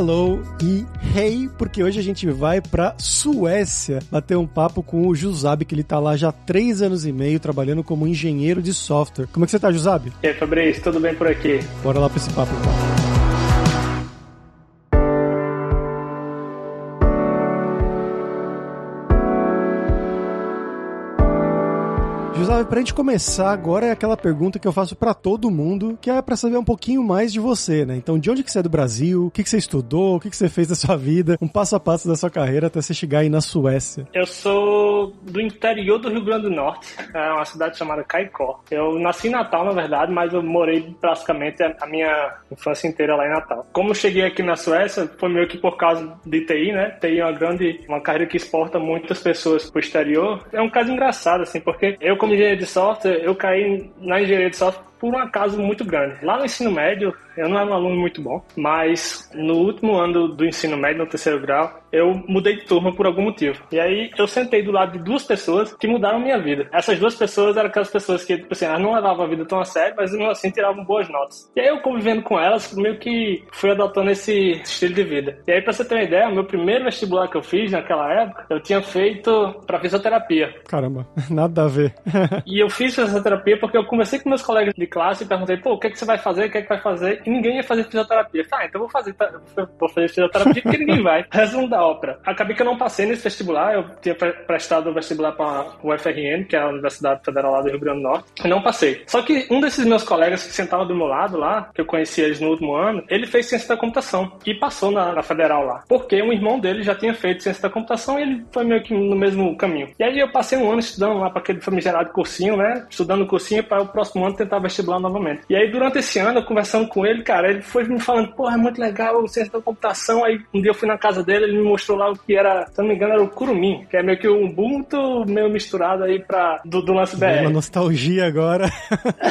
hello e hey, porque hoje a gente vai pra Suécia bater um papo com o Jusab, que ele tá lá já há três anos e meio trabalhando como engenheiro de software. Como é que você tá, Jusab? E aí, Fabrício, tudo bem por aqui? Bora lá pra esse papo então. José, pra gente começar agora é aquela pergunta que eu faço para todo mundo, que é para saber um pouquinho mais de você, né? Então, de onde que você é do Brasil? O que, que você estudou? O que, que você fez da sua vida? Um passo a passo da sua carreira até você chegar aí na Suécia. Eu sou do interior do Rio Grande do Norte, é uma cidade chamada Caicó. Eu nasci em Natal, na verdade, mas eu morei praticamente a minha infância inteira lá em Natal. Como cheguei aqui na Suécia, foi meio que por causa de TI, né? TI é uma grande, uma carreira que exporta muitas pessoas pro exterior. É um caso engraçado, assim, porque eu, como engenheiro de software, eu caí na engenharia de software por um acaso muito grande. Lá no ensino médio, eu não era um aluno muito bom, mas no último ano do ensino médio, no terceiro grau, eu mudei de turma por algum motivo. E aí eu sentei do lado de duas pessoas que mudaram minha vida. Essas duas pessoas eram aquelas pessoas que, tipo assim, elas não levavam a vida tão a sério, mas mesmo assim tiravam boas notas. E aí eu convivendo com elas, meio que fui adotando esse estilo de vida. E aí, pra você ter uma ideia, o meu primeiro vestibular que eu fiz naquela época, eu tinha feito pra fisioterapia. Caramba, nada a ver. e eu fiz fisioterapia porque eu conversei com meus colegas de classe e perguntei, pô, o que, é que você vai fazer, o que, é que vai fazer? E ninguém ia fazer fisioterapia. Tá, então vou fazer, vou fazer fisioterapia porque ninguém vai. Resumo da ópera. Acabei que eu não passei nesse vestibular, eu tinha prestado o vestibular para o UFRN, que é a Universidade Federal lá do Rio Grande do Norte, e não passei. Só que um desses meus colegas que sentava do meu lado lá, que eu conheci eles no último ano, ele fez ciência da computação e passou na, na Federal lá. Porque um irmão dele já tinha feito ciência da computação e ele foi meio que no mesmo caminho. E aí eu passei um ano estudando lá para aquele famigerado cursinho, né? Estudando cursinho para o próximo ano tentar vestibular novamente novamente. E aí, durante esse ano, eu conversando com ele, cara, ele foi me falando, porra, é muito legal o ciência da computação. Aí, um dia eu fui na casa dele, ele me mostrou lá o que era, se não me engano, era o Kurumin, que é meio que um Ubuntu meio misturado aí pra, do, do lance BR. Uma nostalgia agora.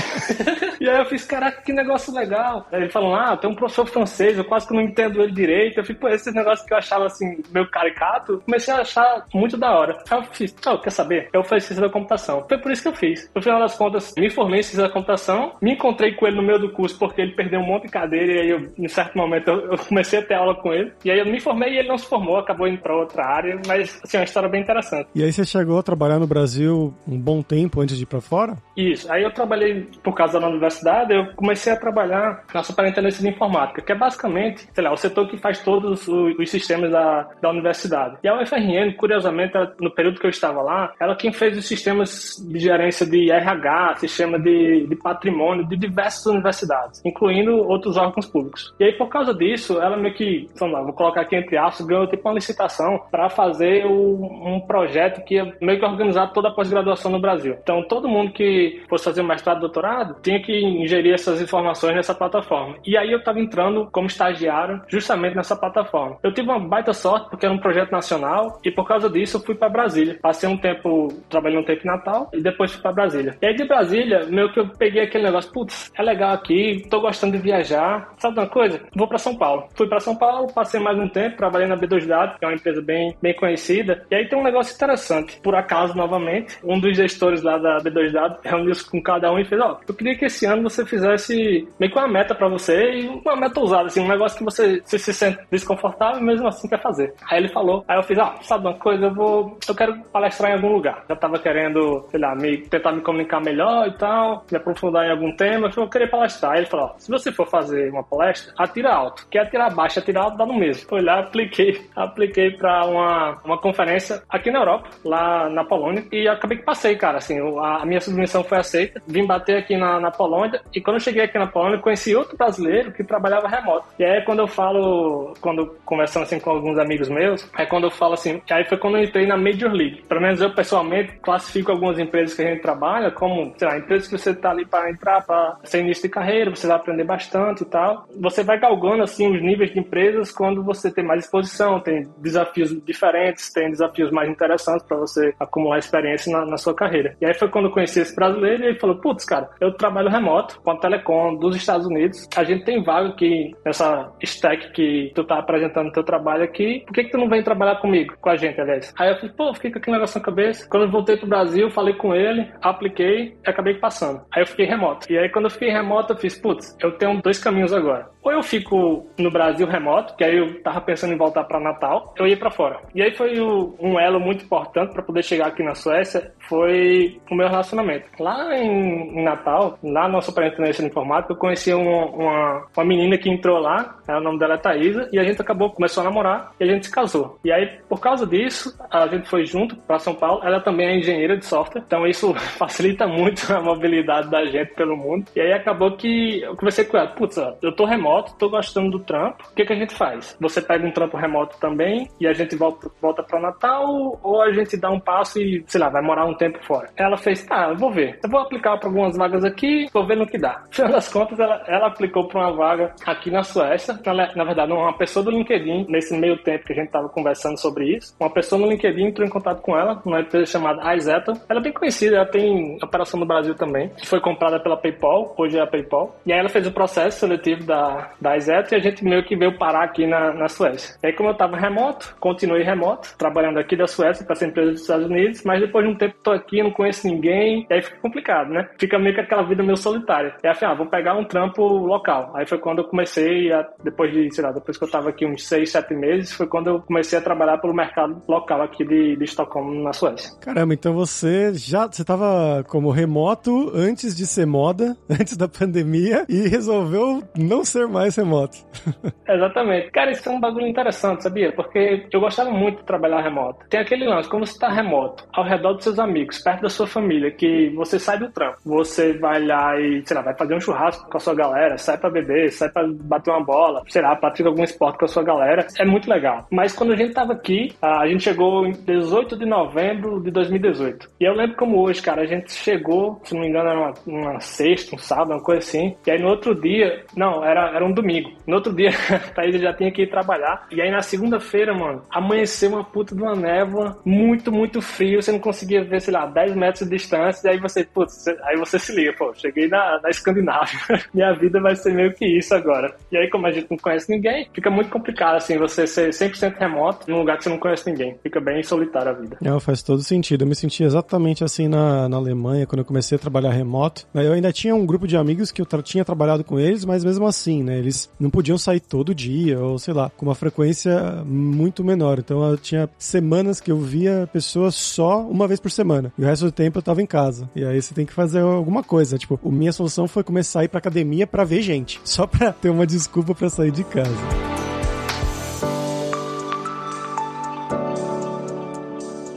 e aí eu fiz, caraca, que negócio legal. Aí ele falou, ah, tem um professor francês, eu quase que não entendo ele direito. Eu fico, pô, esses negócios que eu achava assim, meio caricato, comecei a achar muito da hora. Aí eu fiz, oh, quer saber? Eu fiz ciência da computação. Foi por isso que eu fiz. No final das contas, me formei em ciência da computação, me encontrei com ele no meio do curso porque ele perdeu um monte de cadeira e aí eu, em certo momento eu, eu, comecei a ter aula com ele. E aí eu me formei e ele não se formou, acabou indo para outra área, mas assim, é uma história bem interessante. E aí você chegou a trabalhar no Brasil um bom tempo antes de ir para fora? Isso. Aí eu trabalhei por causa da universidade, eu comecei a trabalhar na Superintendência de Informática, que é basicamente, sei lá, o setor que faz todos os, os sistemas da, da universidade. E a UFRN, curiosamente, no período que eu estava lá, ela quem fez os sistemas de gerência de RH, sistema de, de patrimônio, de diversas universidades, incluindo outros órgãos públicos. E aí, por causa disso, ela meio que, lá, vou colocar aqui entre aspas, ganhou tipo uma licitação para fazer o, um projeto que ia meio que organizar toda a pós-graduação no Brasil. Então, todo mundo que fosse fazer mestrado, doutorado, tinha que ingerir essas informações nessa plataforma. E aí eu estava entrando como estagiário justamente nessa plataforma. Eu tive uma baita sorte porque era um projeto nacional e por causa disso eu fui para Brasília. Passei um tempo trabalhando um tempo em Natal e depois fui para Brasília. E aí de Brasília, meio que eu peguei aquele negócio, putz, é legal aqui, tô gostando de viajar. Sabe uma coisa? Vou para São Paulo. Fui para São Paulo, passei mais um tempo, trabalhei na B2 Dados, que é uma empresa bem, bem conhecida. E aí tem um negócio interessante. Por acaso, novamente, um dos gestores lá da B2 Dados reuniu-se com cada um e fez: Ó, oh, eu queria que esse ano você fizesse meio que uma meta para você e uma meta ousada, assim, um negócio que você, se sente desconfortável e mesmo assim quer fazer. Aí ele falou, aí eu fiz: Ah, sabe uma coisa? Eu vou. Eu quero palestrar em algum lugar. Já tava querendo, sei lá, me, tentar me comunicar melhor e tal, me aprofundar em algum tema. Eu queria palestrar. Aí ele falou: se você for fazer uma palestra, atira alto. Quer atirar baixo, atirar alto, dá no mesmo. Foi lá, apliquei, apliquei para uma, uma conferência aqui na Europa, lá na Polônia, e acabei que passei, cara. Assim, a minha submissão foi aceita. Vim bater aqui na, na Polônia, e quando eu cheguei aqui na Polônia, conheci outro brasileiro que trabalhava remoto. E aí, quando eu falo, quando conversando assim com alguns amigos meus, é quando eu falo assim, aí foi quando eu entrei na Major League. Pelo menos eu pessoalmente classifico algumas empresas que a gente trabalha como, sei lá, empresas que você tá ali para entrar, para ser início de carreira, você vai aprender bastante e tal. Você vai galgando assim os níveis de empresas quando você tem mais exposição, tem desafios diferentes, tem desafios mais interessantes para você acumular experiência na, na, sua carreira. E aí foi quando eu conheci esse brasileiro e ele falou: Putz, cara, eu trabalho remoto com a Telecom dos Estados Unidos. A gente tem vaga aqui nessa stack que tu tá apresentando teu trabalho aqui. Por que, que tu não vem trabalhar comigo, com a gente, aliás? Aí eu falei: Pô, fiquei com aquele negócio na cabeça. Quando eu voltei pro Brasil, falei com ele, apliquei e acabei passando. Aí eu fiquei remoto. E aí, quando eu fiquei remoto, eu fiz, putz, eu tenho dois caminhos agora. Ou eu fico no Brasil remoto, que aí eu tava pensando em voltar para Natal, eu ia para fora. E aí foi o, um elo muito importante para poder chegar aqui na Suécia, foi o meu relacionamento. Lá em, em Natal, lá na Superintendência de Informática, eu conheci uma, uma, uma, menina que entrou lá, né, o nome dela é Thaisa, e a gente acabou, começou a namorar e a gente se casou. E aí, por causa disso, a gente foi junto para São Paulo. Ela também é engenheira de software, então isso facilita muito a mobilidade da gente pelo mundo. E aí acabou que eu conversei com ela, putz, eu tô remoto, tô gostando do trampo, o que, que a gente faz? Você pega um trampo remoto também e a gente volta, volta para Natal ou a gente dá um passo e, sei lá, vai morar um tempo fora? Ela fez, tá, eu vou ver. Eu vou aplicar para algumas vagas aqui, vou ver no que dá. Afinal das contas, ela, ela aplicou para uma vaga aqui na Suécia. Ela, na verdade, uma pessoa do LinkedIn, nesse meio tempo que a gente tava conversando sobre isso, uma pessoa no LinkedIn entrou em contato com ela, numa empresa chamada iZeta. Ela é bem conhecida, ela tem operação no Brasil também, que foi comprada pela PayPal, hoje é a PayPal. E aí ela fez o processo seletivo da, da iZeta e a gente meio que veio parar aqui na, na Suécia. E aí, como eu tava remoto, continuei remoto, trabalhando aqui da Suécia para essa empresa dos Estados Unidos, mas depois de um tempo tô aqui, não conheço ninguém, e aí fica complicado, né? Fica meio que aquela vida meio solitária. E aí, ah, vou pegar um trampo local. Aí foi quando eu comecei, a, depois de, sei lá, depois que eu tava aqui uns seis, sete meses, foi quando eu comecei a trabalhar pelo mercado local aqui de, de Estocolmo, na Suécia. Caramba, então você já, você tava como remoto antes de ser moda, antes da pandemia, e resolveu não ser mais remoto. Exatamente. Cara, isso é um bagulho interessante, sabia? Porque eu gostava muito de trabalhar remoto. Tem aquele lance, como você tá remoto, ao redor dos seus amigos, perto da sua família, que você sai do trampo, você vai lá e, sei lá, vai fazer um churrasco com a sua galera, sai pra beber, sai pra bater uma bola, sei lá, pratica algum esporte com a sua galera. É muito legal. Mas quando a gente tava aqui, a gente chegou em 18 de novembro de 2018. E eu lembro como hoje, cara, a gente chegou, se não me engano, era uma, uma sexta, um sábado, uma coisa assim. E aí no outro dia, não, era, era um domingo. No outro dia, a Thaís já tinha que ir trabalhar. E aí na segunda-feira, mano, amanheceu uma puta de uma névoa, muito, muito frio. Você não conseguia ver, sei lá, 10 metros de distância. E aí você, putz, aí você se liga, pô, cheguei na, na Escandinávia. Minha vida vai ser meio que isso agora. E aí, como a gente não conhece ninguém, fica muito complicado, assim, você ser 100% remoto num lugar que você não conhece ninguém. Fica bem solitário a vida. É, faz todo sentido. Eu me senti exatamente assim na, na Alemanha, quando eu comecei a trabalhar remoto. Eu ainda tinha um grupo de amigos que eu tinha trabalhado com eles, mas mesmo assim, né, eles não podiam sair todo dia, ou sei lá, com uma frequência muito menor. Então eu tinha semanas que eu via pessoas só uma vez por semana. E o resto do tempo eu tava em casa. E aí você tem que fazer alguma coisa. Tipo, a minha solução foi começar a ir pra academia para ver gente. Só pra ter uma desculpa para sair de casa.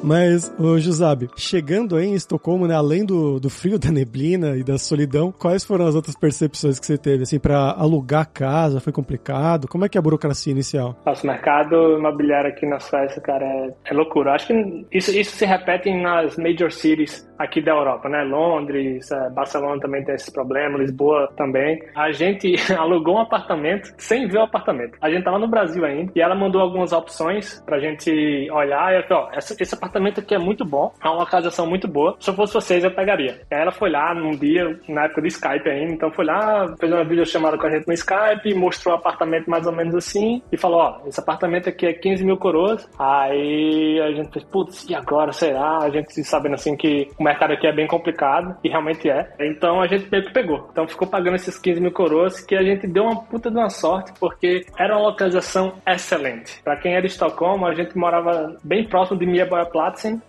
Mas, ô Jusab, chegando aí em Estocolmo, né, além do, do frio, da neblina e da solidão, quais foram as outras percepções que você teve? Assim, para alugar casa, foi complicado? Como é que é a burocracia inicial? Nossa, o mercado imobiliário aqui na Suécia, cara, é, é loucura. Acho que isso, isso se repete nas major cities aqui da Europa, né? Londres, é, Barcelona também tem esse problema, Lisboa também. A gente alugou um apartamento sem ver o apartamento. A gente tava no Brasil ainda e ela mandou algumas opções pra gente olhar e ela falou, ó, esse apartamento apartamento aqui é muito bom, é uma localização muito boa. Se eu fosse vocês, eu pegaria. Aí ela foi lá num dia, na época do Skype ainda, então foi lá, fez uma videochamada com a gente no Skype, mostrou o apartamento mais ou menos assim, e falou, ó, esse apartamento aqui é 15 mil coroas. Aí a gente fez, putz, e agora, será? A gente sabendo assim que o mercado aqui é bem complicado, e realmente é. Então a gente meio que pegou. Então ficou pagando esses 15 mil coroas, que a gente deu uma puta de uma sorte, porque era uma localização excelente. Para quem era de Estocolmo, a gente morava bem próximo de Mieborg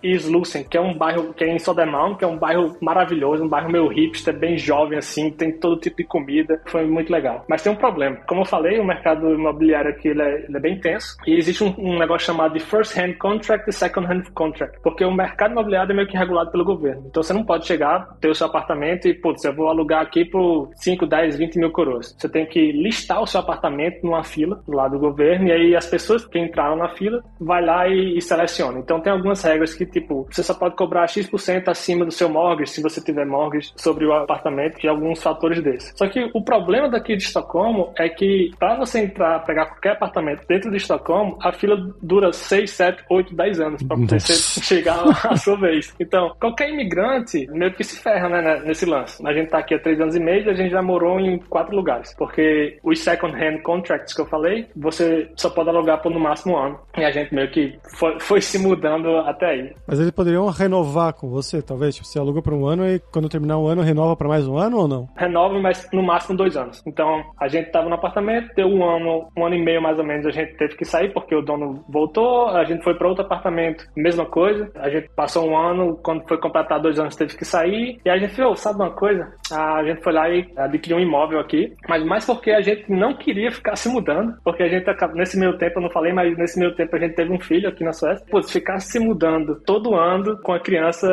E Slussen, que é um bairro que é em Sodermalm, que é um bairro maravilhoso, um bairro meio hipster, bem jovem assim, tem todo tipo de comida, foi muito legal. Mas tem um problema. Como eu falei, o mercado imobiliário aqui ele é, ele é bem tenso e existe um, um, negócio chamado de first hand contract e second hand contract, porque o mercado imobiliário é meio que regulado pelo governo. Então você não pode chegar, ter o seu apartamento e, putz, eu vou alugar aqui por 5, 10, 20 mil coroas. Você tem que listar o seu apartamento numa fila do lado do governo e aí as pessoas que entraram na fila vai lá e, e seleciona. Então tem algumas regras que, tipo, você só pode cobrar X% acima do seu mortgage, se você tiver mortgage, sobre o apartamento e alguns fatores desses. Só que o problema daqui de Estocolmo é que para você entrar, pegar qualquer apartamento dentro de Estocolmo, a fila dura 6, 7, 8, 10 anos para você chegar à sua vez. Então, qualquer imigrante meio que se ferra, né, nesse lance. A gente tá aqui há 3 anos e meio e a gente já morou em quatro lugares. Porque os second hand contracts que eu falei, você só pode alugar por no máximo um ano. E a gente meio que foi, foi se mudando até aí. Mas eles poderiam renovar com você, talvez? Tipo, você aluga por um ano e quando terminar o ano, renova para mais um ano ou não? Renova, mas no máximo dois anos. Então, a gente tava no apartamento, deu um ano, um ano e meio mais ou menos, a gente teve que sair porque o dono voltou, a gente foi para outro apartamento, mesma coisa. A gente passou um ano, quando foi completar dois anos, teve que sair. E a gente falou, sabe uma coisa? A gente foi lá e adquiriu um imóvel aqui, mas mais porque a gente não queria ficar se mudando, porque a gente, nesse meio tempo, eu não falei, mas nesse meio tempo a gente teve um filho aqui na Suécia. Pô, ficar se mudando todo ano com a criança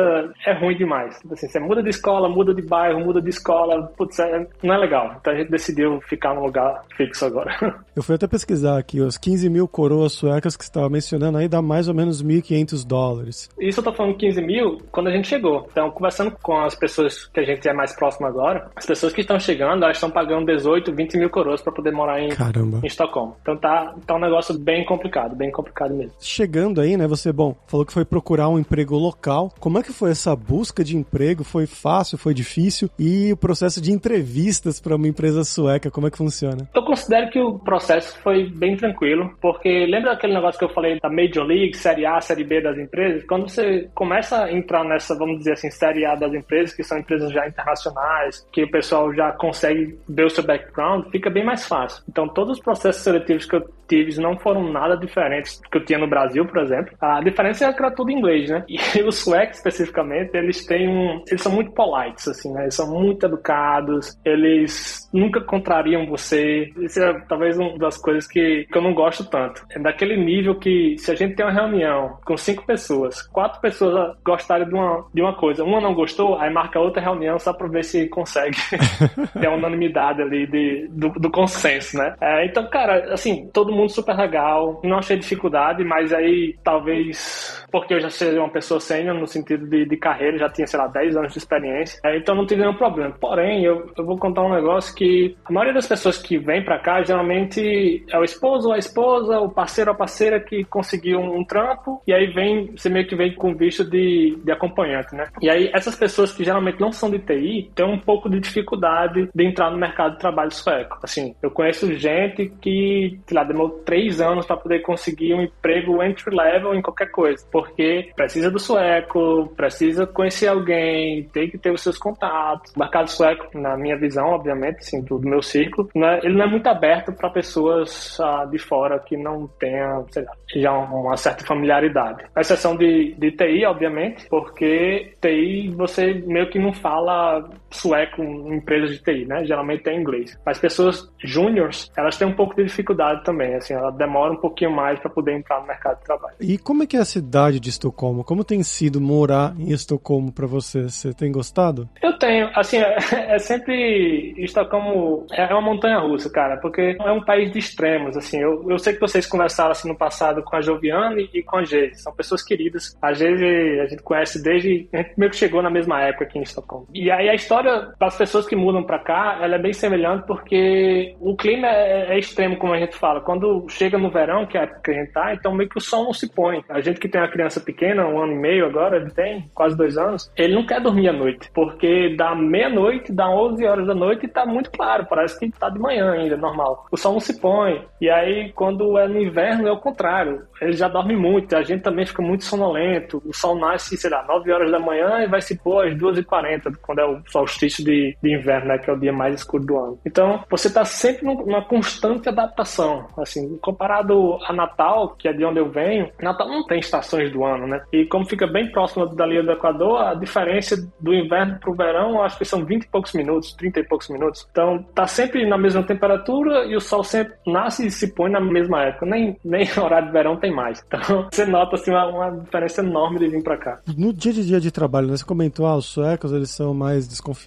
é ruim demais. Assim, você muda de escola, muda de bairro, muda de escola, putz, é, não é legal. Então a gente decidiu ficar num lugar fixo agora. Eu fui até pesquisar aqui, os 15 mil coroas suecas que você estava mencionando aí dá mais ou menos 1.500 dólares. Isso eu tô falando 15 mil quando a gente chegou. Então, conversando com as pessoas que a gente é mais próximo agora, as pessoas que estão chegando, elas estão pagando 18, 20 mil coroas para poder morar em, Caramba. em Estocolmo. Então tá, tá um negócio bem complicado, bem complicado mesmo. Chegando aí, né, você, bom, falou que foi procurar um emprego local. Como é que foi essa busca de emprego? Foi fácil, foi difícil? E o processo de entrevistas para uma empresa sueca, como é que funciona? Eu considero que o processo foi bem tranquilo, porque lembra aquele negócio que eu falei da Major League, Série A, Série B das empresas? Quando você começa a entrar nessa, vamos dizer assim, Série A das empresas, que são empresas já internacionais, que o pessoal já consegue ver o seu background, fica bem mais fácil. Então, todos os processos seletivos que eu tive não foram nada diferentes do que eu tinha no Brasil, por exemplo. A diferença é que era tudo inglês, né? E os suecos, especificamente, eles têm um... Eles são muito polites, assim, né? Eles são muito educados, eles nunca contrariam você. Isso é talvez uma das coisas que, que eu não gosto tanto. É daquele nível que, se a gente tem uma reunião com cinco pessoas, quatro pessoas gostarem de uma, de uma coisa, uma não gostou, aí marca outra reunião só pra ver se consegue ter uma unanimidade ali de, do, do consenso, né? É, então, cara, assim, todo mundo super legal, não achei dificuldade, mas aí talvez porque eu já seja uma pessoa sênior no sentido de, de carreira, já tinha, sei lá, 10 anos de experiência, é, então não tive nenhum problema. Porém, eu, eu vou contar um negócio que a maioria das pessoas que vem pra cá geralmente é o esposo ou a esposa, o parceiro ou a parceira que conseguiu um, um trampo e aí vem, você meio que vem com visto de, de acompanhante, né? E aí essas pessoas que geralmente não são de TI têm um pouco de dificuldade de entrar no mercado de trabalho sueco. Assim, eu conheço gente que, sei lá, demorou três anos para poder conseguir um emprego entry level em qualquer coisa porque precisa do sueco, precisa conhecer alguém, tem que ter os seus contatos. O mercado sueco, na minha visão, obviamente, assim, do, meu círculo, né, ele não é muito aberto para pessoas ah, de fora que não tenham, sei lá, já uma certa familiaridade. A exceção de, de TI, obviamente, porque TI você meio que não fala sueco em empresas de TI, né? Geralmente é inglês. Mas pessoas júniores, elas têm um pouco de dificuldade também, assim, ela demora um pouquinho mais para poder entrar no mercado de trabalho. E como é que é a cidade de Estocolmo? Como tem sido morar em Estocolmo para você? Você tem gostado? Eu tenho, assim, é, é sempre Estocolmo é uma montanha russa, cara, porque é um país de extremos, assim. Eu, eu sei que vocês conversaram assim no passado com a Joviane e com a Geise, são pessoas queridas. A Geise a gente conhece desde a gente meio que chegou na mesma época aqui em Estocolmo. E aí a história para as pessoas que mudam para cá, ela é bem semelhante porque o clima é, é, extremo, como a gente fala. Quando chega no verão, que é a época que a gente tá, então meio que o sol não se põe. A gente que tem uma criança pequena, um ano e meio agora, ele tem quase dois anos, ele não quer dormir à noite, porque dá meia-noite, dá 11 horas da noite e tá muito claro, parece que tá de manhã ainda, normal. O sol não se põe. E aí, quando é no inverno, é o contrário. Ele já dorme muito, a gente também fica muito sonolento. O sol nasce, sei lá, 9 horas da manhã e vai se pôr às 2h40, quando é o solstício de, de inverno, né, que é o dia mais escuro do ano. Então, você tá sempre numa constante adaptação. Assim, comparado a Natal, que é de onde eu venho, Natal não tem estações do ano, né? E como fica bem próximo da linha do Equador, a diferença do inverno pro verão, eu acho que são 20 e poucos minutos, 30 e poucos minutos. Então, tá sempre na mesma temperatura e o sol sempre nasce e se põe na mesma época. Nem, nem horário de verão tem mais. Então, você nota assim, uma, uma diferença enorme de vir para cá. No dia a dia de trabalho, né, você comentou, ah, os suecos eles são mais desconfiados,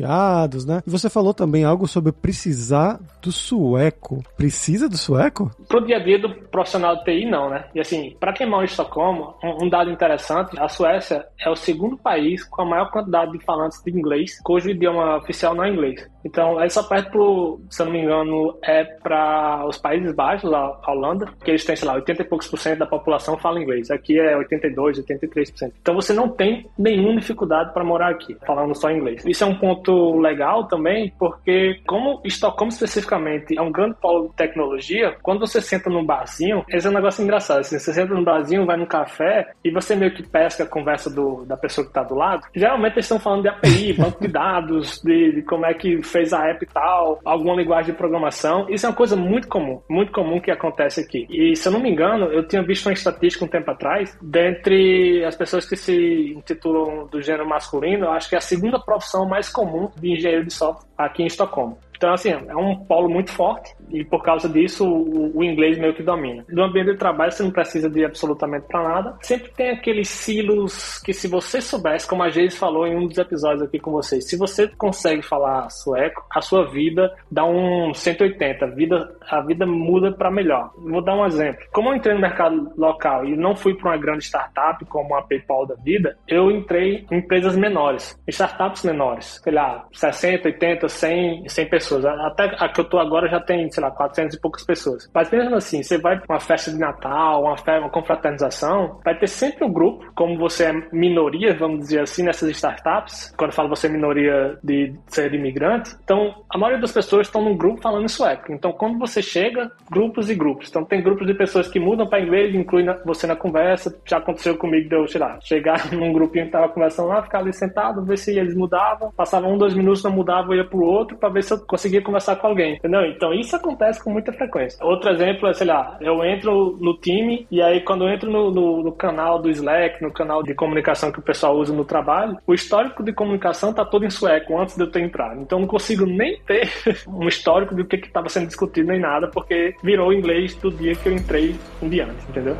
né? E você falou também algo sobre precisar do sueco. Precisa do sueco? Pro dia a dia do profissional de TI, não, né? E assim, para quem mora em Estocolmo, um, dado interessante, a Suécia é o segundo país com a maior quantidade de falantes de inglês, cujo idioma oficial não é inglês. Então, é só perto pro, se eu não me engano, é para os Países Baixos, a, a Holanda, que eles têm, sei lá, 80 e poucos por cento da população fala inglês. Aqui é 82, 83%. Então, você não tem nenhuma dificuldade para morar aqui, falando só inglês. Isso é um ponto legal também, porque como Estocolmo especificamente é um grande polo de tecnologia, quando você senta num barzinho, esse é um negócio engraçado. Assim, você senta num barzinho, vai num café, e você meio que pesca a conversa do, da pessoa que está do lado, geralmente eles estão falando de API, banco de dados, de, de, como é que fez a app e tal, alguma linguagem de programação. Isso é uma coisa muito comum, muito comum que acontece aqui. E se eu não me engano, eu tinha visto uma estatística um tempo atrás, dentre as pessoas que se intitulam do gênero masculino, eu acho que é a segunda profissão mais comum de engenheiro de software aqui em Estocolmo. Então, assim, é um polo muito forte e por causa disso o, o, inglês meio que domina. No ambiente de trabalho você não precisa de absolutamente para nada. Sempre tem aqueles silos que se você soubesse, como a Geise falou em um dos episódios aqui com vocês, se você consegue falar sueco, a sua vida dá um 180, a vida, a vida muda para melhor. Vou dar um exemplo. Como eu entrei no mercado local e não fui para uma grande startup como a PayPal da vida, eu entrei em empresas menores, startups menores, sei lá, 60, 80, 100, 100 pessoas. Até a que eu tô agora já tem sei lá, 400 e poucas pessoas. Mas mesmo assim, você vai para uma festa de Natal, uma, festa, uma confraternização, vai ter sempre um grupo, como você é minoria, vamos dizer assim, nessas startups, quando eu falo você é minoria de ser imigrante, então a maioria das pessoas estão num grupo falando sueco. Então quando você chega, grupos e grupos. Então tem grupos de pessoas que mudam para inglês, incluem você na conversa. Já aconteceu comigo de eu, sei lá, chegar num grupinho que tava conversando lá, ficar ali sentado, ver se eles mudavam, passava um, dois minutos, não mudava, eu ia pro outro para ver se eu conseguia conversar com alguém, entendeu? Então isso acontece com muita frequência. Outro exemplo é, sei lá, eu entro no time e aí quando eu entro no, no, no, canal do Slack, no canal de comunicação que o pessoal usa no trabalho, o histórico de comunicação tá todo em sueco antes de eu ter entrado. Então eu não consigo nem ter um histórico do que estava sendo discutido nem nada, porque virou inglês do dia que eu entrei em diante, entendeu?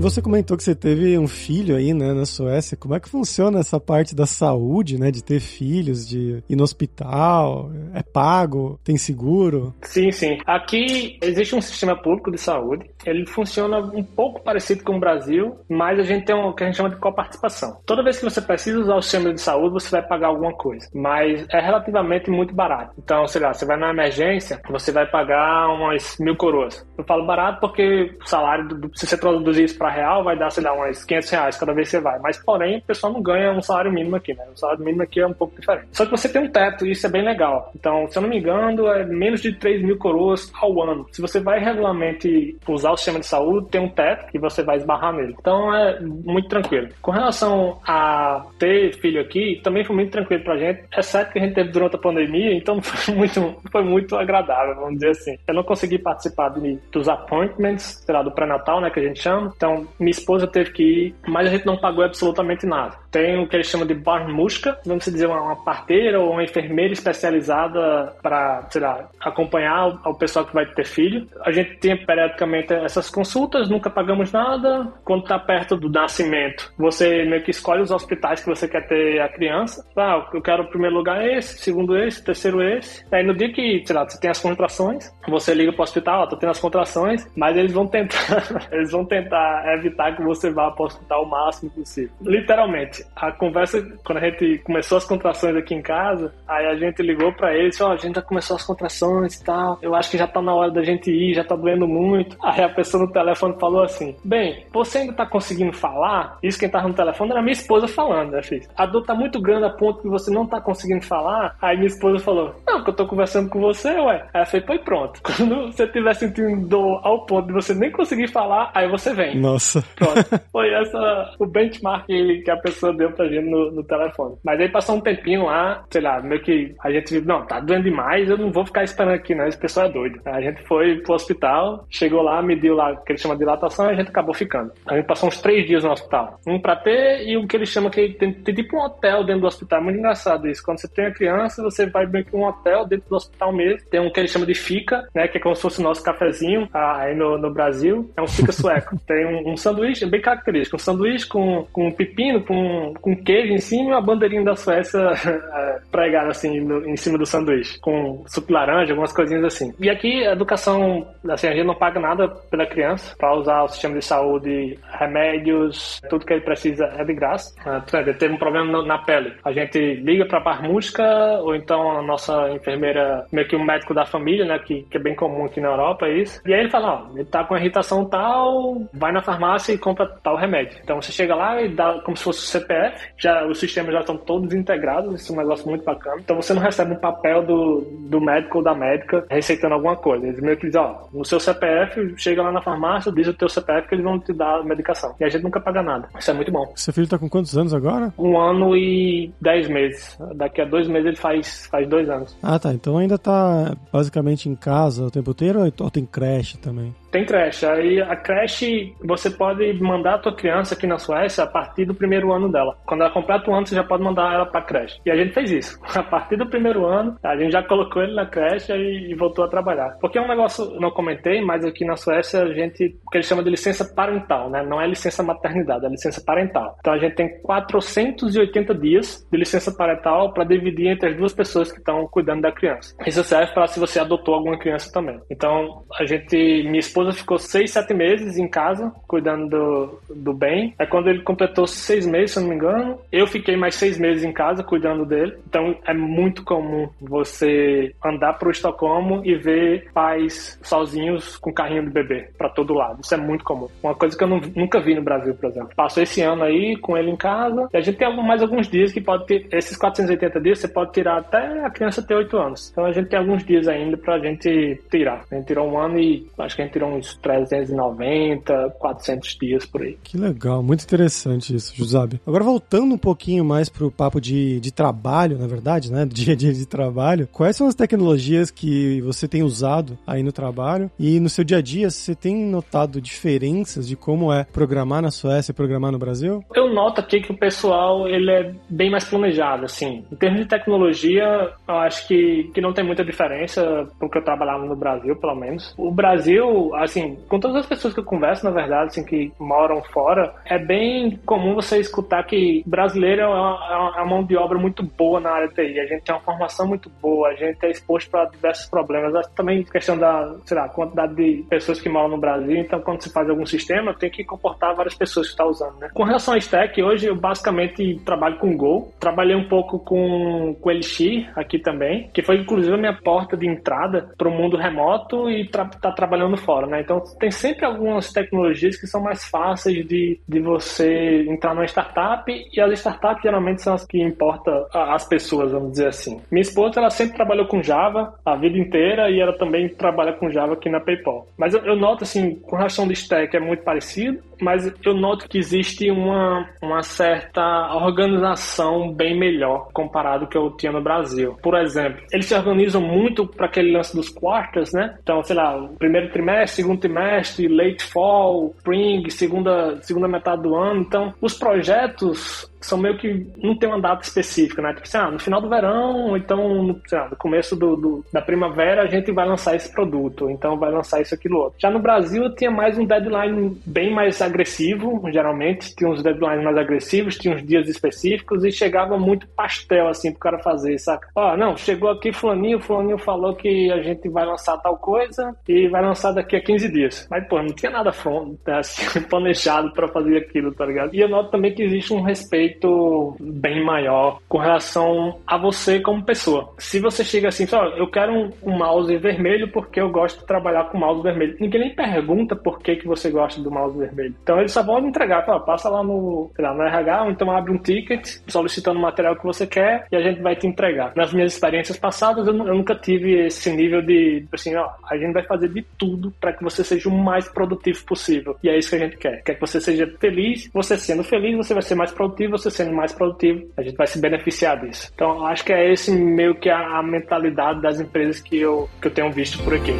E você comentou que você teve um filho aí, né, na Suécia. Como é que funciona essa parte da saúde, né, de ter filhos, de ir no hospital? É pago? Tem seguro? Sim, sim. Aqui existe um sistema público de saúde. Ele funciona um pouco parecido com o Brasil, mas a gente tem o que a gente chama de coparticipação. Toda vez que você precisa usar o sistema de saúde, você vai pagar alguma coisa, mas é relativamente muito barato. Então, sei lá, você vai na emergência, você vai pagar umas mil coroas. Eu falo barato porque o salário, se você traduzir isso para real, vai dar, sei lá, uns 500 reais cada vez que você vai. Mas, porém, o pessoal não ganha um salário mínimo aqui, né? O salário mínimo aqui é um pouco diferente. Só que você tem um teto e isso é bem legal. Então, se eu não me engano, é menos de 3 mil coroas ao ano. Se você vai regularmente usar o sistema de saúde, tem um teto que você vai esbarrar nele. Então, é muito tranquilo. Com relação a ter filho aqui, também foi muito tranquilo pra gente, exceto que a gente teve durante a pandemia, então foi muito, foi muito agradável, vamos dizer assim. Eu não consegui participar de, dos appointments, sei lá, do pré-natal, né, que a gente chama. Então, minha esposa teve que ir, mas a gente não pagou absolutamente nada. Tem o que eles chamam de barmushka, vamos dizer, uma, parteira ou uma enfermeira especializada para, sei lá, acompanhar o, o, pessoal que vai ter filho. A gente tem periodicamente essas consultas, nunca pagamos nada. Quando está perto do nascimento, você meio que escolhe os hospitais que você quer ter a criança. Ah, eu quero o primeiro lugar esse, segundo esse, terceiro esse. Aí no dia que, sei lá, você tem as contrações, você liga pro hospital, ó, tô tendo as contrações, mas eles vão tentar, eles vão tentar evitar que você vá para o hospital o máximo possível. Literalmente, a conversa, quando a gente começou as contrações aqui em casa, aí a gente ligou para eles, ó, oh, a gente já começou as contrações e tal, eu acho que já tá na hora da gente ir, já tá doendo muito. Aí a pessoa no telefone falou assim, bem, você ainda tá conseguindo falar? Isso quem tava no telefone era minha esposa falando, né, filho? A dor tá muito grande a ponto que você não tá conseguindo falar? Aí minha esposa falou, não, que eu tô conversando com você, ué. Aí eu falei, foi pronto. Quando você tiver sentindo dor ao ponto de você nem conseguir falar, aí você vem. Nossa. Pronto. Foi essa o benchmark que a pessoa deu pra gente no, no, telefone. Mas aí passou um tempinho lá, sei lá, meio que a gente viu, não, tá doendo demais, eu não vou ficar esperando aqui, não. Esse pessoal é doido. A gente foi pro hospital, chegou lá, mediu lá o que ele chama de dilatação e a gente acabou ficando. A gente passou uns três dias no hospital. Um pra ter e o que ele chama que tem, tem tipo um hotel dentro do hospital. É muito engraçado isso. Quando você tem a criança, você vai bem que um hotel dentro do hospital mesmo. Tem um que ele chama de fica, né? Que é como se fosse o nosso cafezinho ah, aí no, no Brasil. É um fica sueco. tem um, um sanduíche bem característico. Um sanduíche com, com pepino, com, com queijo em cima e uma bandeirinha da Suécia é, pregada assim no, em cima do sanduíche. Com suco laranja, algumas coisinhas assim. E aqui a educação, assim, a gente não paga nada pela criança para usar o sistema de saúde, remédios, tudo que ele precisa é de graça. Uh, teve um problema na pele. A gente liga para a música ou então a nossa enfermeira, meio que um médico da família, né, que, que é bem comum aqui na Europa, é isso. E aí ele fala, ó, ele tá com irritação tal, vai na farmácia e compra tal remédio. Então você chega lá e dá como se fosse o CPF, já os sistemas já estão todos integrados, isso é um negócio muito bacana. Então você não recebe um papel do, do médico ou da médica receitando alguma coisa. Eles meio que dizem, ó, no seu CPF, chega lá na farmácia, diz o teu CPF que eles vão te dar a medicação. E a gente nunca paga nada. Isso é muito bom. Seu filho tá com quantos anos agora? Um ano e dez meses. Daqui a dois meses ele faz, faz dois anos. Ah, tá. Então ainda tá basicamente em casa o tempo inteiro ou tem creche também? Tem creche. Aí a creche, você pode mandar a tua criança aqui na Suécia a partir do primeiro ano dela. Quando ela completa um ano, você já pode mandar ela pra creche. E a gente fez isso. A partir do primeiro ano, a gente já colocou ele na creche e, voltou a trabalhar. Porque é um negócio, não comentei, mas aqui na Suécia a gente, o que eles chamam de licença parental, né? Não é licença maternidade, é licença parental. Então a gente tem 480 dias de licença parental para dividir entre as duas pessoas que estão cuidando da criança. Isso serve para se você adotou alguma criança também. Então a gente, minha esposa esposa ficou seis, sete meses em casa, cuidando do, do bem. É quando ele completou seis meses, se eu não me engano. Eu fiquei mais seis meses em casa, cuidando dele. Então é muito comum você andar pro Estocolmo e ver pais sozinhos com carrinho de bebê para todo lado. Isso é muito comum. Uma coisa que eu não, nunca vi no Brasil, por exemplo. Passou esse ano aí com ele em casa. E a gente tem mais alguns dias que pode ter. Esses 480 dias você pode tirar até a criança ter oito anos. Então a gente tem alguns dias ainda pra gente tirar. A gente tirou um ano e acho que a gente tirou uns 390, 400 dias por aí. Que legal, muito interessante isso, Jusabe. Agora voltando um pouquinho mais pro papo de, de trabalho, na verdade, né, dia a dia de trabalho, quais são as tecnologias que você tem usado aí no trabalho e no seu dia a dia você tem notado diferenças de como é programar na Suécia e programar no Brasil? Eu noto aqui que o pessoal ele é bem mais planejado, assim. Em termos de tecnologia, eu acho que, que não tem muita diferença porque eu trabalhava no Brasil, pelo menos. O Brasil, assim, com todas as pessoas que eu converso, na verdade, assim, que moram fora, é bem comum você escutar que brasileiro é uma, é uma mão de obra muito boa na área de TI. A gente tem uma formação muito boa, a gente é exposto para diversos problemas. Acho também questão da, sei lá, quantidade de pessoas que moram no Brasil. Então, quando se faz algum sistema, tem que comportar várias pessoas que estão tá usando, né? Com relação a stack, hoje eu basicamente trabalho com Go. Trabalhei um pouco com, com Elixir aqui também, que foi inclusive a minha porta de entrada para o mundo remoto e tra tá trabalhando fora, né? Então tem sempre algumas tecnologias que são mais fáceis de, de você entrar numa startup e as startups geralmente são as que importam as pessoas, vamos dizer assim. Minha esposa ela sempre trabalhou com Java a vida inteira e ela também trabalha com Java aqui na PayPal. Mas eu, eu noto assim, com relação de stack é muito parecido, mas eu noto que existe uma, uma certa organização bem melhor comparado que eu tinha no Brasil. Por exemplo, eles se organizam muito para aquele lance dos quarters, né? Então, sei lá, primeiro trimestre, segundo trimestre, late fall, spring, segunda, segunda metade do ano. Então, os projetos são meio que não tem uma data específica, né? Tipo assim, ah, no final do verão, então no, lá, no começo do, do, da primavera, a gente vai lançar esse produto, então vai lançar isso, aquilo, outro. Já no Brasil, eu tinha mais um deadline bem mais agressivo, geralmente, tinha uns deadlines mais agressivos, tinha uns dias específicos e chegava muito pastel, assim, pro cara fazer, saca? Ó, não, chegou aqui fulaninho, fulaninho falou que a gente vai lançar tal coisa e vai lançar daqui a 15 dias. Mas, pô, não tinha nada assim, planejado para fazer aquilo, tá ligado? E eu noto também que existe um respeito respeito bem maior com relação a você como pessoa. Se você chega assim, só, eu quero um, um, mouse vermelho porque eu gosto de trabalhar com mouse vermelho. Ninguém nem pergunta por que, que você gosta do mouse vermelho. Então eles só vão entregar, fala, passa lá no, lá, no RH, ou então abre um ticket solicitando o material que você quer e a gente vai te entregar. Nas minhas experiências passadas, eu, eu nunca tive esse nível de, assim, ó, a gente vai fazer de tudo para que você seja o mais produtivo possível. E é isso que a gente quer. Quer que você seja feliz, você sendo feliz, você vai ser mais produtivo, você sendo mais produtivo, a gente vai se beneficiar disso. Então, acho que é esse meio que a, a mentalidade das empresas que eu, que eu tenho visto por aqui.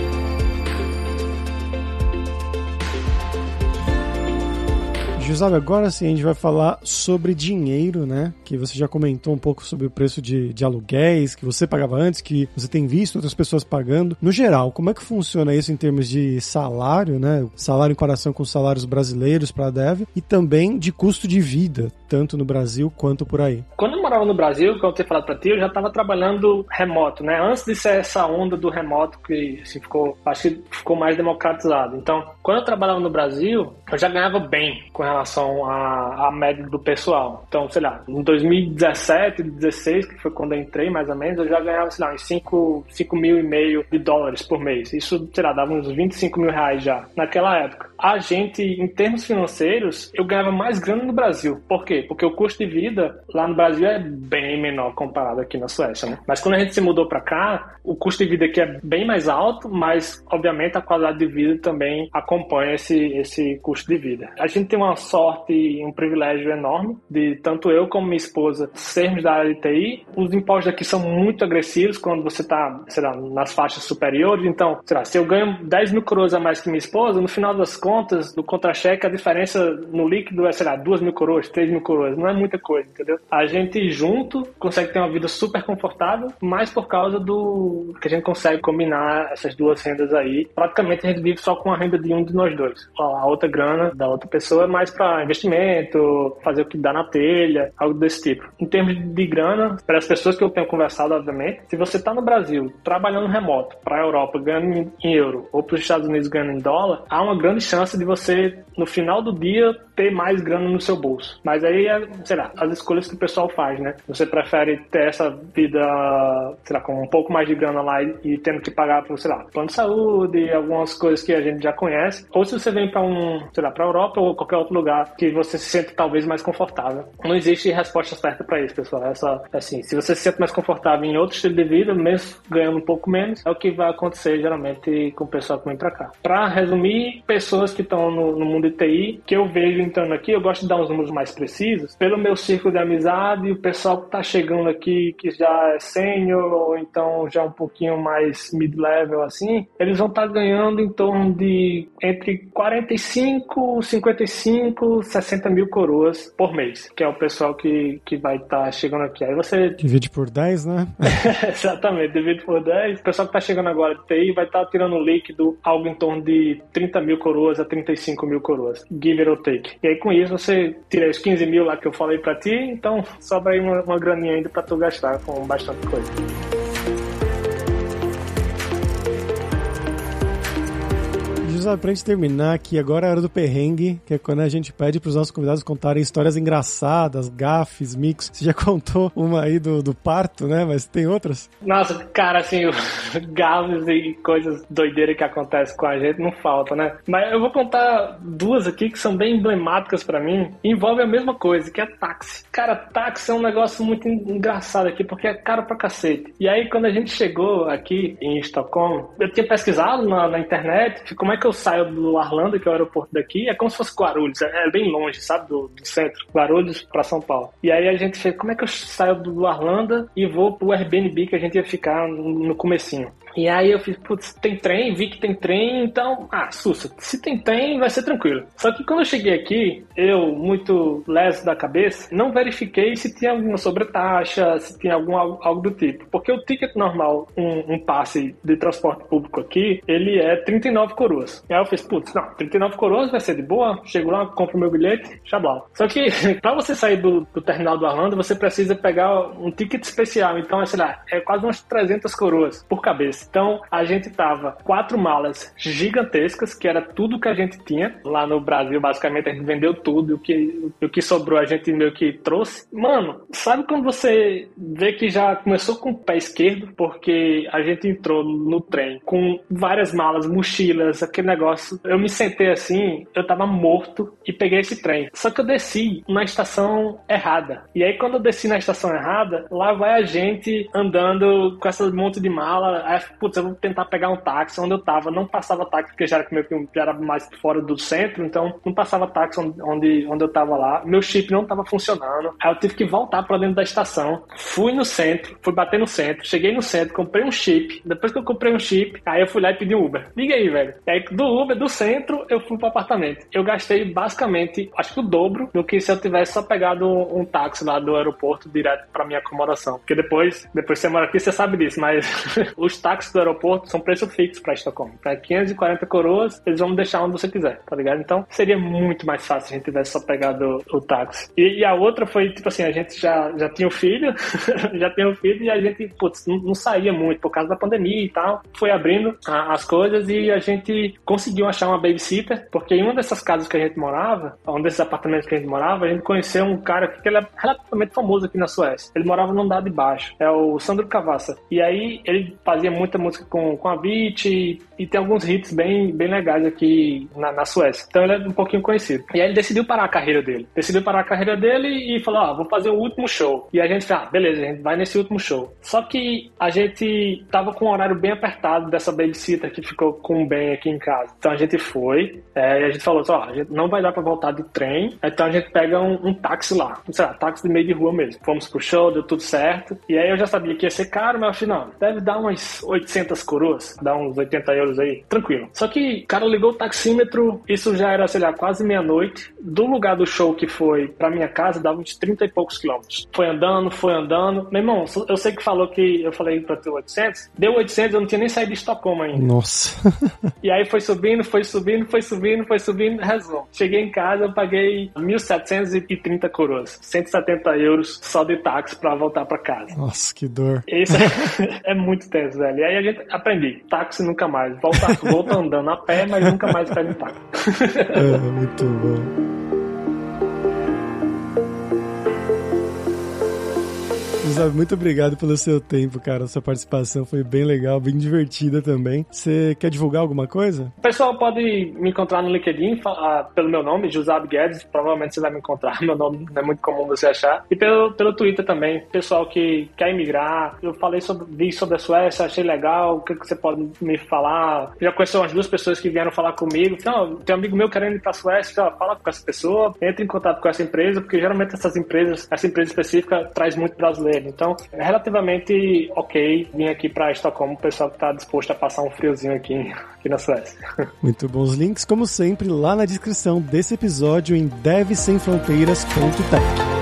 Giuseppe, agora sim a gente vai falar sobre dinheiro, né? Que você já comentou um pouco sobre o preço de, de aluguéis que você pagava antes, que você tem visto outras pessoas pagando. No geral, como é que funciona isso em termos de salário, né? Salário em comparação com os salários brasileiros para a Dev e também de custo de vida, tanto no Brasil quanto por aí. Quando eu morava no Brasil, como eu tinha falado para ti, eu já estava trabalhando remoto, né? Antes de ser essa onda do remoto que assim, ficou, acho que ficou mais democratizado. Então, quando eu trabalhava no Brasil, eu já ganhava bem com relação relação à, à média do pessoal. Então, sei lá, em 2017, 2016, que foi quando eu entrei mais ou menos, eu já ganhava, sei lá, uns 5, 5 mil e meio de dólares por mês. Isso, sei lá, dava uns 25 mil reais já, naquela época. A gente, em termos financeiros, eu ganhava mais grana no Brasil. Por quê? Porque o custo de vida lá no Brasil é bem menor comparado aqui na Suécia, né? Mas quando a gente se mudou para cá, o custo de vida aqui é bem mais alto, mas obviamente a qualidade de vida também acompanha esse, esse custo de vida. A gente tem uma sorte e um privilégio enorme de tanto eu como minha esposa sermos da área de TI. Os impostos aqui são muito agressivos quando você está, sei lá, nas faixas superiores. Então, sei lá, se eu ganho 10 mil coroas a mais que minha esposa, no final das contas, do contra-cheque, a diferença no líquido é, sei lá, 2 mil coroas, 3 mil coroas. Não é muita coisa, entendeu? A gente junto consegue ter uma vida super confortável, mas por causa do que a gente consegue combinar essas duas rendas aí. Praticamente a gente vive só com a renda de um de nós dois. A outra grana da outra pessoa é mais para investimento, fazer o que dá na telha, algo desse tipo. Em termos de grana, para as pessoas que eu tenho conversado, obviamente, se você está no Brasil trabalhando remoto para a Europa ganhando em euro ou para os Estados Unidos ganhando em dólar, há uma grande chance de você, no final do dia, ter mais grana no seu bolso. Mas aí é, sei lá, as escolhas que o pessoal faz, né? Você prefere ter essa vida, sei lá, com um pouco mais de grana lá e, e tendo que pagar por, sei lá, plano de saúde, algumas coisas que a gente já conhece, ou se você vem para um, sei lá, para Europa ou qualquer outro lugar que você se sente talvez mais confortável. Não existe resposta certa para isso, pessoal. É só, assim, se você se sente mais confortável em outro estilo de vida, mesmo ganhando um pouco menos, é o que vai acontecer geralmente com o pessoal que vem para cá. Para resumir, pessoas que estão no, no mundo de TI, que eu vejo entrando aqui, eu gosto de dar uns números mais precisos, pelo meu círculo de amizade, o pessoal que está chegando aqui, que já é sênior, ou então já um pouquinho mais mid-level assim, eles vão estar tá ganhando em torno de entre 45, 55, 60 mil coroas por mês, que é o pessoal que, que vai estar tá chegando aqui. Aí você. Divide por 10, né? Exatamente, divide por 10. O pessoal que está chegando agora de TI vai estar tá tirando líquido algo em torno de 30 mil coroas a 35 mil coroas. Give it or take. E aí com isso você tira os 15 mil lá que eu falei pra ti, então sobra aí uma, uma graninha ainda pra tu gastar com bastante coisa. José, pra gente terminar aqui, agora é a hora do perrengue, que é quando a gente pede pros nossos convidados contarem histórias engraçadas, gafes, micos. Você já contou uma aí do, do parto, né? Mas tem outras? Nossa, cara, assim, gafes e coisas doideiras que acontecem com a gente não falta, né? Mas eu vou contar duas aqui que são bem emblemáticas para mim. Envolve a mesma coisa, que é táxi. Cara, táxi é um negócio muito engraçado aqui, porque é caro pra cacete. E aí, quando a gente chegou aqui em Estocolmo, eu tinha pesquisado na, na internet como é que eu eu saio do Arlanda, que é o aeroporto daqui, é como se fosse Guarulhos, é, é bem longe, sabe, do, do centro, Guarulhos para São Paulo. E aí a gente fez, como é que eu saio do Arlanda e vou pro Airbnb que a gente ia ficar no, no comecinho. E aí eu fiz, putz, tem trem, vi que tem trem, então, ah, sussa, se tem trem vai ser tranquilo. Só que quando eu cheguei aqui, eu, muito leso da cabeça, não verifiquei se tinha alguma sobretaxa, se tinha algum algo do tipo. Porque o ticket normal, um, um passe de transporte público aqui, ele é 39 coroas. E aí eu fiz, putz, não, 39 coroas vai ser de boa, chego lá, compro meu bilhete, xablau. Só que pra você sair do, do terminal do Orlando, você precisa pegar um ticket especial, então, é, sei lá, é quase umas 300 coroas por cabeça. Então a gente tava quatro malas gigantescas, que era tudo que a gente tinha. Lá no Brasil, basicamente, a gente vendeu tudo. O que, o que sobrou a gente meio que trouxe. Mano, sabe quando você vê que já começou com o pé esquerdo? Porque a gente entrou no trem com várias malas, mochilas, aquele negócio. Eu me sentei assim, eu tava morto e peguei esse trem. Só que eu desci na estação errada. E aí, quando eu desci na estação errada, lá vai a gente andando com esse monte de mala. Putz, eu vou tentar pegar um táxi onde eu tava. Não passava táxi, porque já era, meio que já era mais fora do centro, então não passava táxi onde, onde eu tava lá. Meu chip não tava funcionando. Aí eu tive que voltar para dentro da estação. Fui no centro, fui bater no centro, cheguei no centro, comprei um chip. Depois que eu comprei um chip, aí eu fui lá e pedi um Uber. Liga aí, velho. E aí do Uber, do centro, eu fui pro apartamento. Eu gastei basicamente, acho que o dobro do que se eu tivesse só pegado um, um táxi lá do aeroporto direto pra minha acomodação. Porque depois, depois você mora aqui, você sabe disso, mas os táxis táxis do aeroporto são preço fixo para Estocolmo. Para 540 coroas, eles vão deixar onde você quiser, tá ligado? Então seria muito mais fácil se a gente tivesse só pegado o táxi. E, e a outra foi, tipo assim, a gente já, já tinha um filho, já tinha um filho e a gente, putz, não, não, saía muito por causa da pandemia e tal. Foi abrindo a, as coisas e a gente conseguiu achar uma babysitter, porque em uma dessas casas que a gente morava, um desses apartamentos que a gente morava, a gente conheceu um cara que ele é relativamente famoso aqui na Suécia. Ele morava no andar de baixo, é o Sandro Cavassa. E aí ele fazia muito muita música com, com a Beat e, e tem alguns hits bem, bem legais aqui na, na, Suécia. Então ele é um pouquinho conhecido. E aí ele decidiu parar a carreira dele. Decidiu parar a carreira dele e falou: Ó, ah, vou fazer o último show. E a gente falou: ah, beleza, a gente vai nesse último show. Só que a gente tava com um horário bem apertado dessa babysitter que ficou com o Ben aqui em casa. Então a gente foi é, e a gente falou: ó, a gente não vai dar pra voltar de trem, então a gente pega um, um táxi lá. Sei lá, táxi de meio de rua mesmo. Fomos pro show, deu tudo certo. E aí eu já sabia que ia ser caro, mas afinal, deve dar umas 800 coroas, dá uns 80 euros aí, tranquilo. Só que o cara ligou o taxímetro, isso já era, sei lá, quase meia-noite. Do lugar do show que foi pra minha casa, dava uns 30 e poucos quilômetros. Foi andando, foi andando. Meu irmão, eu sei que falou que eu falei pra ter 800, deu 800, eu não tinha nem saído de Estocolmo ainda. Nossa. e aí foi subindo, foi subindo, foi subindo, foi subindo, resumo. Cheguei em casa, eu paguei 1.730 coroas, 170 euros só de táxi pra voltar pra casa. Nossa, que dor. Isso é, é muito tenso, velho. Aí a gente aprendi, táxi nunca mais. Volta, volta andando a pé, mas nunca mais pede táxi. é, muito bom. Sabe, muito obrigado pelo seu tempo, cara. Sua participação foi bem legal, bem divertida também. Você quer divulgar alguma coisa? O pessoal pode me encontrar no LinkedIn falar pelo meu nome, Jusab Guedes. Provavelmente você vai me encontrar. Meu nome não é muito comum você achar. E pelo, pelo Twitter também. Pessoal que quer emigrar. Eu falei sobre, vi sobre a Suécia, achei legal. O que, que você pode me falar? Já conheci umas duas pessoas que vieram falar comigo. Então, tem um amigo meu querendo ir pra Suécia. Então, fala com essa pessoa, entre em contato com essa empresa, porque geralmente essas empresas, essa empresa específica traz muito brasileiro Então, é relativamente ok vir aqui para Estocolmo, o pessoal que está disposto a passar um friozinho aqui, aqui na Suécia. Muito bons links, como sempre, lá na descrição desse episódio em devsemfronteiras.tech.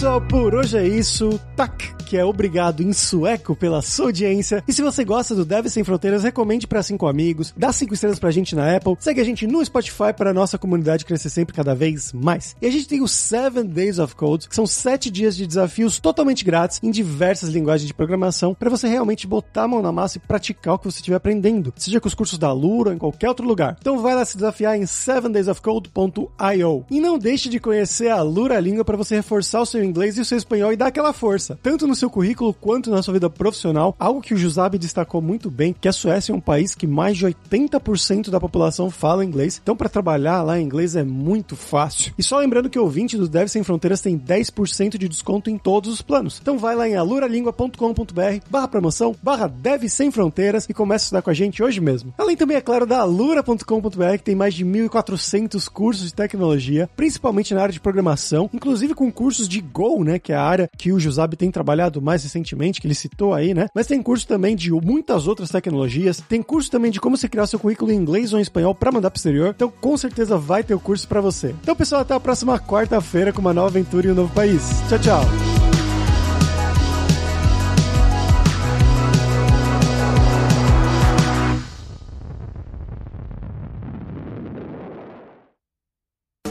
Pessoal, por hoje é isso. Tac! que é obrigado em sueco pela sua audiência. E se você gosta do Deve Sem Fronteiras, recomende para cinco amigos, dá cinco estrelas pra gente na Apple, segue a gente no Spotify para nossa comunidade crescer sempre cada vez mais. E a gente tem o Seven Days of Code, que são sete dias de desafios totalmente grátis em diversas linguagens de programação para você realmente botar a mão na massa e praticar o que você estiver aprendendo, seja com os cursos da Lura ou em qualquer outro lugar. Então vai lá se desafiar em sevendaysofcode.io. E não deixe de conhecer a Lura Língua para você reforçar o seu inglês e o seu espanhol e dar aquela força, tanto no seu currículo quanto na sua vida profissional, algo que o Jusab destacou muito bem, que a Suécia é um país que mais de 80% da população fala inglês, então para trabalhar lá em inglês é muito fácil. E só lembrando que o ouvinte do Deve Sem Fronteiras tem 10% de desconto em todos os planos. Então vai lá em aluralingua.com.br barra promoção, barra Deve Sem Fronteiras e começa a estudar com a gente hoje mesmo. Além também, é claro, da alura.com.br que tem mais de 1.400 cursos de tecnologia, principalmente na área de programação, inclusive com cursos de Go, né, que é a área que o Jusab tem trabalhado mais recentemente, que ele citou aí, né? Mas tem curso também de muitas outras tecnologias. Tem curso também de como você criar seu currículo em inglês ou em espanhol para mandar pro exterior. Então, com certeza vai ter o curso para você. Então, pessoal, até a próxima quarta-feira com uma nova aventura em um novo país. Tchau, tchau.